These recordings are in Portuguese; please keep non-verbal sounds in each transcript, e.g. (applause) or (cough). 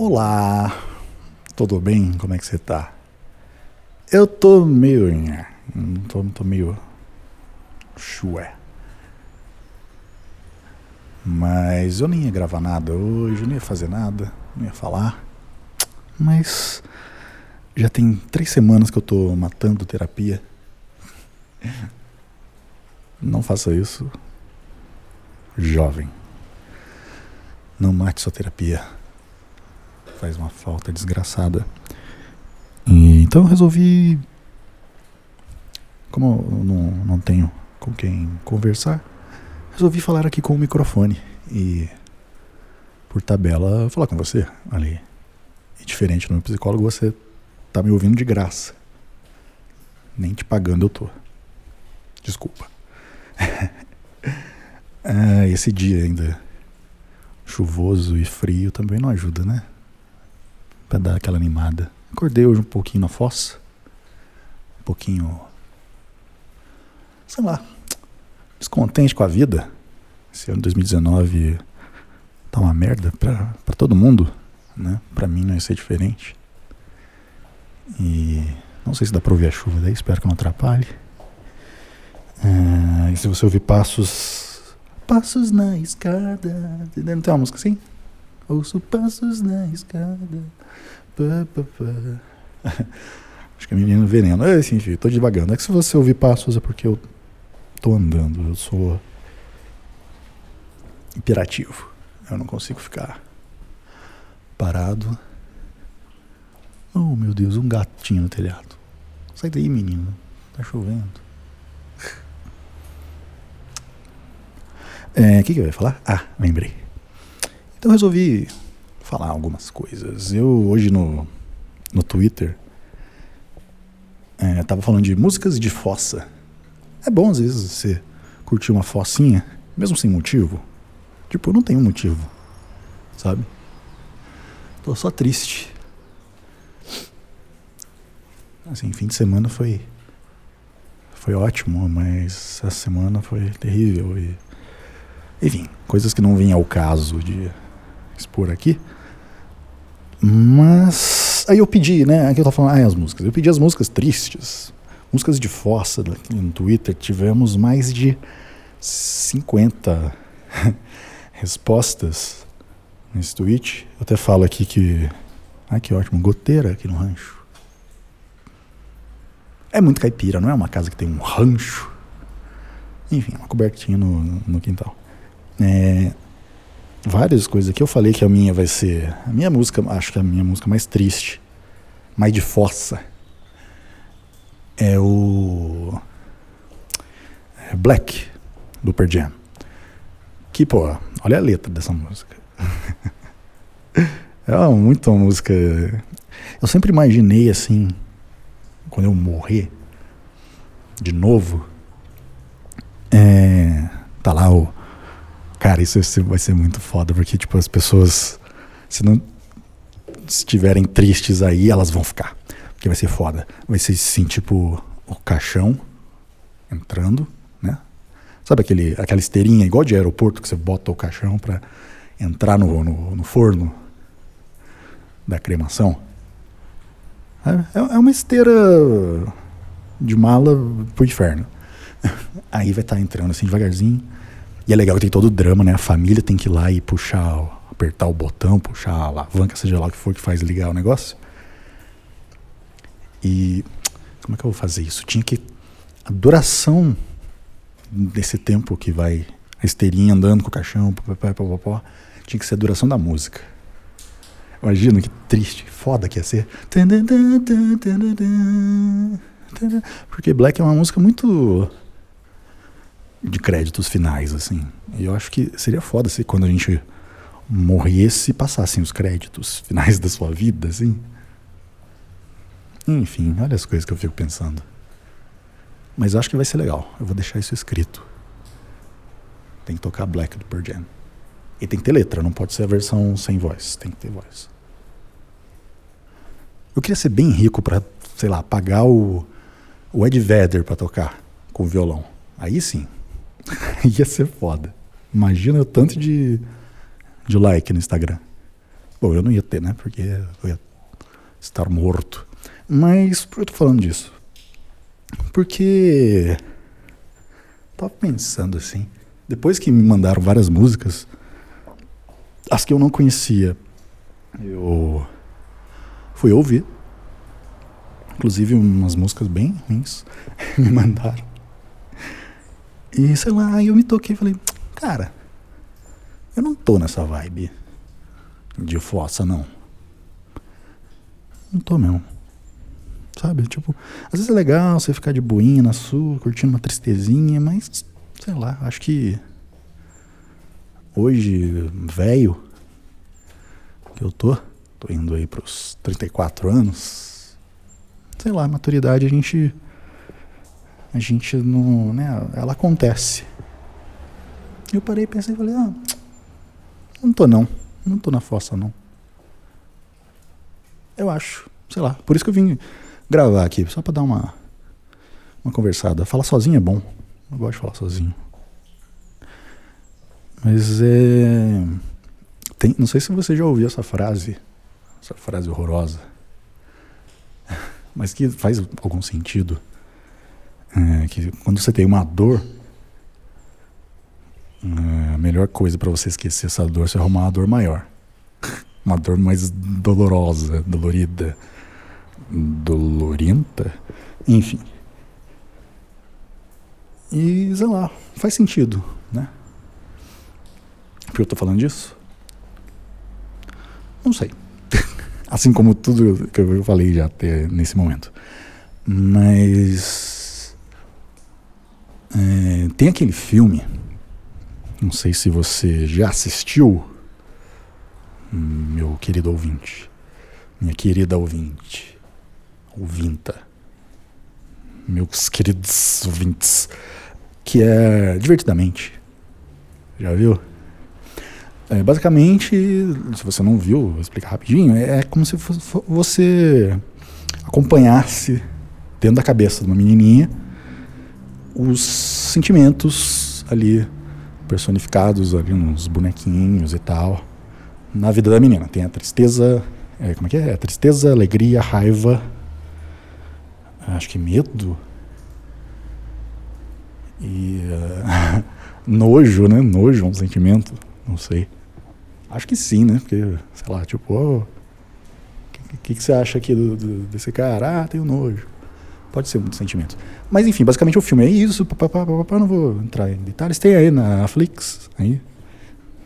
Olá, tudo bem? Como é que você tá? Eu tô meio. Tô, tô meio. chué. Mas eu nem ia gravar nada hoje, não ia fazer nada, não ia falar. Mas já tem três semanas que eu tô matando terapia. Não faça isso, jovem. Não mate sua terapia. Faz uma falta desgraçada. E, então eu resolvi. Como eu não, não tenho com quem conversar, resolvi falar aqui com o microfone. E, por tabela, falar com você ali. E diferente do meu psicólogo, você tá me ouvindo de graça. Nem te pagando eu tô. Desculpa. ah, (laughs) esse dia ainda chuvoso e frio também não ajuda, né? Pra dar aquela animada. Acordei hoje um pouquinho na fossa. Um pouquinho. Sei lá. Descontente com a vida. Esse ano de 2019 tá uma merda pra todo mundo, né? Pra mim não ia ser diferente. E não sei se dá pra ouvir a chuva daí, espero que não atrapalhe. Ah, e se você ouvir passos Passos na escada. Não tem uma música assim? Ouço passos na escada. Pá, pá, pá. (laughs) Acho que é menino veneno. É assim, filho, tô devagando. É que se você ouvir passos é porque eu tô andando. Eu sou imperativo. Eu não consigo ficar parado. Oh, meu Deus, um gatinho no telhado. Sai daí, menino. Tá chovendo. O é, que, que eu ia falar? Ah, lembrei. Então resolvi falar algumas coisas. Eu hoje no, no Twitter é, tava falando de músicas de fossa. É bom às vezes você curtir uma fossinha, mesmo sem motivo. Tipo, eu não tenho motivo, sabe? Tô só triste. Assim, fim de semana foi foi ótimo, mas essa semana foi terrível e enfim, coisas que não vêm ao caso de expor aqui. Mas aí eu pedi, né? Aqui eu tava falando, ah, as músicas. Eu pedi as músicas tristes, músicas de fossa no Twitter. Tivemos mais de 50 (laughs) respostas nesse tweet. Eu até falo aqui que. Ah, que ótimo, goteira aqui no rancho. É muito caipira, não é uma casa que tem um rancho. Enfim, uma cobertinha no, no quintal. É, várias coisas aqui. Eu falei que a minha vai ser. A minha música, acho que a minha música mais triste, mais de força, é o. É Black, do Per Jam. Que, pô, olha a letra dessa música. (laughs) é uma, muito uma música. Eu sempre imaginei assim, quando eu morrer, de novo, é, tá lá o Cara, isso vai ser muito foda, porque, tipo, as pessoas, se não estiverem tristes aí, elas vão ficar. Porque vai ser foda. Vai ser assim, tipo, o caixão entrando, né? Sabe aquele, aquela esteirinha igual de aeroporto que você bota o caixão pra entrar no, no, no forno da cremação? É, é, é uma esteira de mala pro inferno. (laughs) Aí vai estar tá entrando assim devagarzinho e é legal que tem todo o drama, né? A família tem que ir lá e puxar, apertar o botão, puxar a alavanca, seja lá o que for que faz ligar o negócio. E como é que eu vou fazer isso? Tinha que. A duração desse tempo que vai a esteirinha andando com o caixão, papapá, tinha que ser a duração da música. Imagina que triste, foda que ia ser. Porque Black é uma música muito de créditos finais, assim. Eu acho que seria foda se quando a gente morresse passassem os créditos finais da sua vida, assim. Enfim, olha as coisas que eu fico pensando. Mas acho que vai ser legal. Eu vou deixar isso escrito. Tem que tocar Black do Pearl Jam. E tem que ter letra, não pode ser a versão sem voz. Tem que ter voz. Eu queria ser bem rico para, sei lá, pagar o, o Ed Vedder para tocar com o violão. Aí sim, (laughs) Ia ser foda. Imagina o tanto de, de like no Instagram. Bom, eu não ia ter, né? Porque eu ia estar morto. Mas por que eu tô falando disso? Porque. Tava pensando assim. Depois que me mandaram várias músicas, as que eu não conhecia, eu fui ouvir. Inclusive umas músicas bem ruins (laughs) me mandaram. E sei lá, eu me toquei e falei, cara, eu não tô nessa vibe de fossa, não. Não tô mesmo. Sabe? Tipo, às vezes é legal você ficar de boinha na sua, curtindo uma tristezinha, mas sei lá, acho que hoje, velho, que eu tô, tô indo aí pros 34 anos, sei lá, maturidade a gente a gente não, né, ela acontece. Eu parei, pensei e falei, ah, não tô não, não tô na fossa não. Eu acho, sei lá, por isso que eu vim gravar aqui, só para dar uma uma conversada. Falar sozinho é bom. Eu gosto de falar sozinho. Mas é tem, não sei se você já ouviu essa frase, essa frase horrorosa, (laughs) mas que faz algum sentido. É, que quando você tem uma dor, é, a melhor coisa para você esquecer essa dor é você arrumar uma dor maior. (laughs) Uma dor mais dolorosa, dolorida, dolorenta, enfim. E sei lá, faz sentido, né? Por que eu tô falando disso? Não sei. (laughs) assim como tudo que eu falei já até nesse momento. Mas. É, tem aquele filme. Não sei se você já assistiu, meu querido ouvinte. Minha querida ouvinte. Ouvinta. Meus queridos ouvintes. Que é Divertidamente. Já viu? É, basicamente, se você não viu, vou explicar rapidinho, é, é como se você acompanhasse dentro da cabeça de uma menininha os sentimentos ali personificados ali nos bonequinhos e tal na vida da menina. Tem a tristeza, é, como é que é? é tristeza, alegria, raiva, acho que medo e uh, (laughs) nojo, né? Nojo é um sentimento, não sei. Acho que sim, né? Porque, sei lá, tipo, o oh, que, que, que, você acha aqui do, do, desse cara? Ah, tenho nojo. Pode ser muito sentimento. Mas enfim, basicamente o filme é isso. Papapá, papapá, não vou entrar em detalhes. Tem aí na Netflix, aí,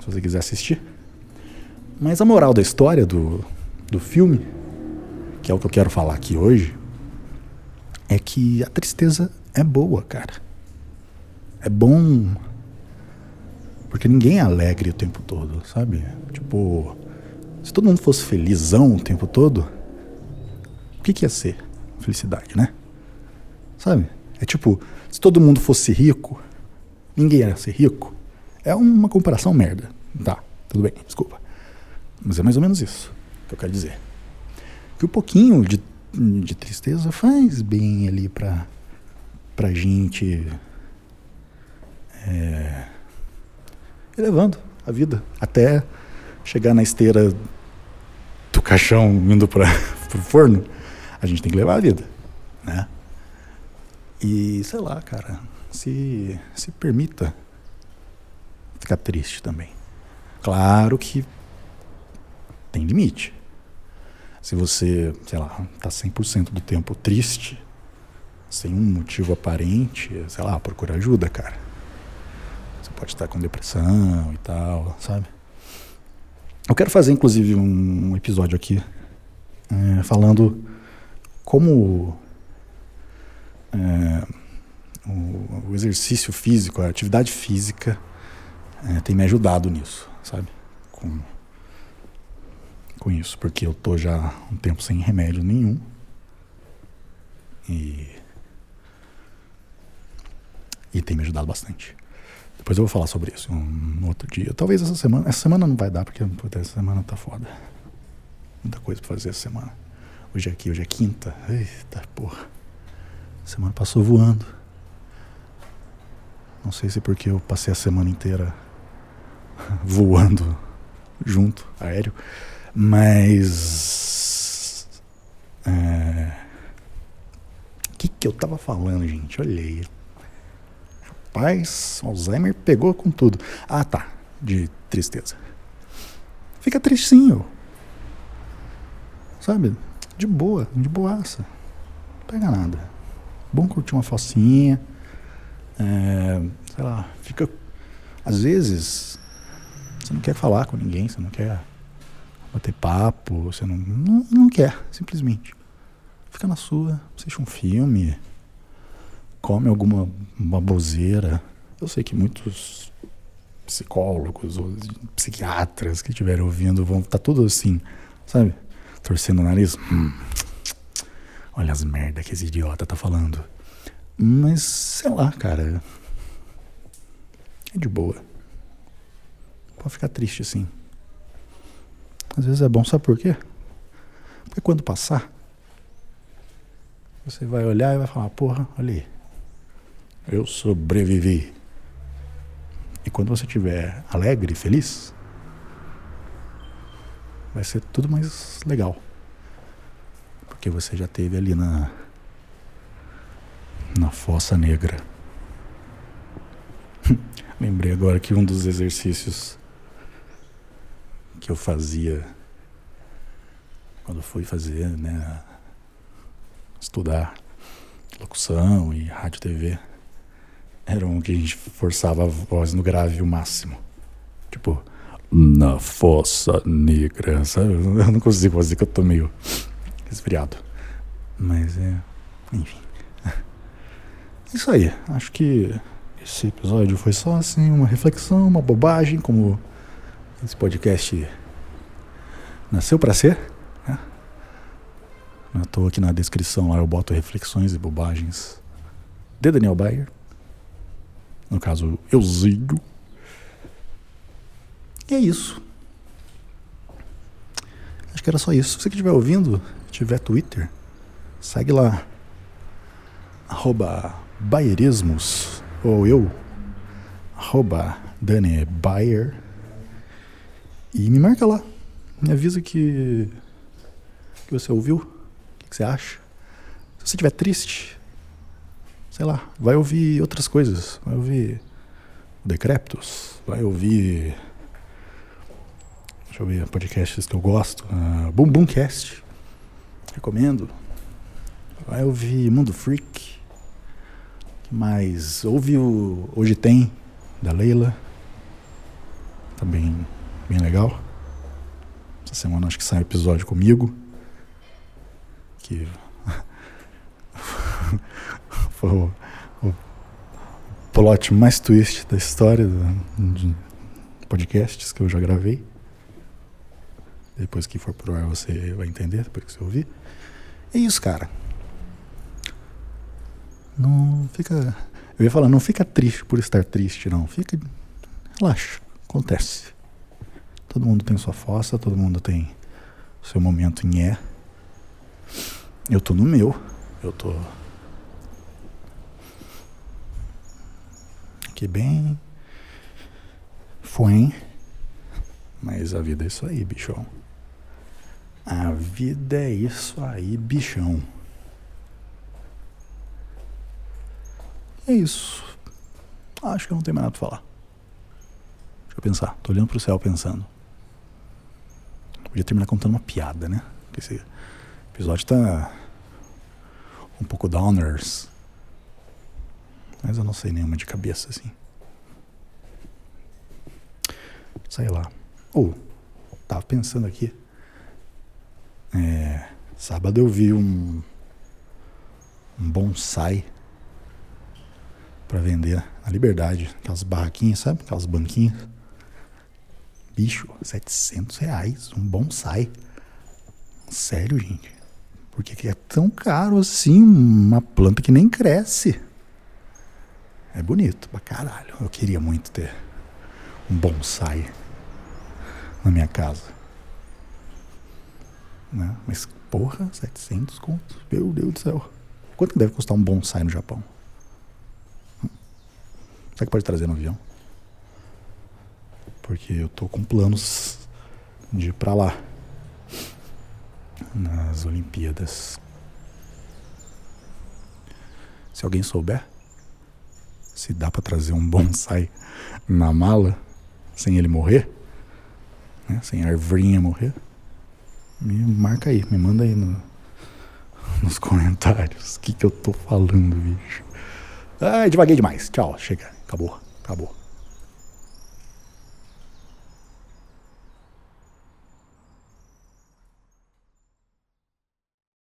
se você quiser assistir. Mas a moral da história do, do filme, que é o que eu quero falar aqui hoje, é que a tristeza é boa, cara. É bom porque ninguém é alegre o tempo todo, sabe? Tipo, se todo mundo fosse felizão o tempo todo, o que, que ia ser felicidade, né? Sabe? É tipo, se todo mundo fosse rico, ninguém ia ser rico. É uma comparação merda. Tá, tudo bem, desculpa. Mas é mais ou menos isso que eu quero dizer. Que um pouquinho de, de tristeza faz bem ali pra, pra gente. É, e levando a vida até chegar na esteira do caixão indo para (laughs) o forno, a gente tem que levar a vida, né? E sei lá, cara, se se permita ficar triste também. Claro que tem limite. Se você, sei lá, tá 100% do tempo triste, sem um motivo aparente, sei lá, procura ajuda, cara pode estar com depressão e tal, sabe? Eu quero fazer, inclusive, um episódio aqui é, falando como é, o, o, exercício físico, a atividade física é, tem me ajudado nisso, sabe? Com, com isso, porque eu tô já um tempo sem remédio nenhum. E, e tem me ajudado bastante. Depois eu vou falar sobre isso um, outro dia. Talvez essa semana. Essa semana não vai dar, porque puta, essa semana tá foda. Muita coisa pra fazer essa semana. Hoje é aqui, hoje é quinta. Eita porra. A semana passou voando. Não sei se é porque eu passei a semana inteira (laughs) voando junto, aéreo. Mas. É... O que, que eu tava falando, gente? Olhei. Rapaz, Alzheimer pegou com tudo. Ah, tá. De tristeza. Fica tristinho. Sabe? De boa, de boaça. Não pega nada. Bom curtir uma focinha. É, sei lá, fica. Às vezes, você não quer falar com ninguém, você não quer bater papo, você não, não, não quer, simplesmente. Fica na sua, assiste um filme, come alguma baboseira. Eu sei que muitos psicólogos ou psiquiatras que estiverem ouvindo vão estar tá tudo assim, sabe? Torcendo o nariz. Hum, olha as merda que esse idiota tá falando. Mas, sei lá, cara. É de boa. Pode ficar triste assim. Às vezes é bom, sabe por quê? Porque quando passar, você vai olhar e vai falar, porra, olha aí. Eu sobrevivi. E quando você estiver alegre, feliz, vai ser tudo mais legal. Porque você já teve ali na na fossa negra. (laughs) Lembrei agora que um dos exercícios que eu fazia quando fui fazer, né, estudar locução e rádio TV era um que a gente forçava a voz no grave o máximo. Tipo, na fossa negra, sabe? Eu não consigo fazer que eu tô meio resfriado. Mas é. Enfim. (laughs) Isso aí. Acho que esse episódio foi só assim, uma reflexão, uma bobagem, como esse podcast nasceu para ser. Né? Estou aqui na descrição lá, eu boto reflexões e bobagens de Daniel Bayer no caso Euzinho. E é isso. Acho que era só isso. Se você que estiver ouvindo, tiver Twitter, segue lá. Arroba Bayerismos, ou eu, arroba Dani Bayer. E me marca lá. Me avisa que, que você ouviu. O que, você acha? Se você estiver triste, sei lá, vai ouvir outras coisas. Vai ouvir Decreptus, vai ouvir. Deixa eu ver podcasts que eu gosto. Uh, Boom Boom Cast. Recomendo. Vai ouvir Mundo Freak. Mas ouve o Hoje Tem, da Leila. Também tá bem legal. Essa semana acho que sai um episódio comigo. Que (laughs) foi o, plot mais twist da história de podcasts que eu já gravei. Depois que for pro ar você vai entender, depois que você ouvir. É isso, cara. Não fica. Eu ia falar, não fica triste por estar triste, não. Fica. Relaxa. Acontece. Todo mundo tem sua fossa, todo mundo tem seu momento em é. Eu tô no meu. Eu tô aqui bem. Foi. Mas a vida é isso aí, bichão. A vida é isso aí, bichão. É isso. Acho que não tenho mais nada pra falar. Deixa eu pensar. Tô olhando pro céu pensando. Podia terminar contando uma piada, né? Porque esse episódio tá um pouco downers. Mas eu não sei nenhuma de cabeça assim. Sei lá. Ou, oh, tava pensando aqui. É, sábado eu vi um, um bonsai para vender na Liberdade. Aquelas barraquinhas, sabe? Aquelas banquinhas. Bicho, 700 reais. Um bonsai. Sério, gente. Por que é tão caro assim uma planta que nem cresce? É bonito pra caralho. Eu queria muito ter um bonsai na minha casa. Né? Mas, porra, 700 contos. Meu Deus do céu. Quanto que deve custar um bonsai no Japão? Será que pode trazer no avião? Porque eu tô com planos de ir pra lá. nas Olimpíadas. Se alguém souber se dá para trazer um bonsai na mala sem ele morrer, né? sem a arvrinha morrer, me marca aí, me manda aí no, nos comentários o que, que eu tô falando, bicho. Ai, devaguei demais. Tchau, chega. Acabou, acabou.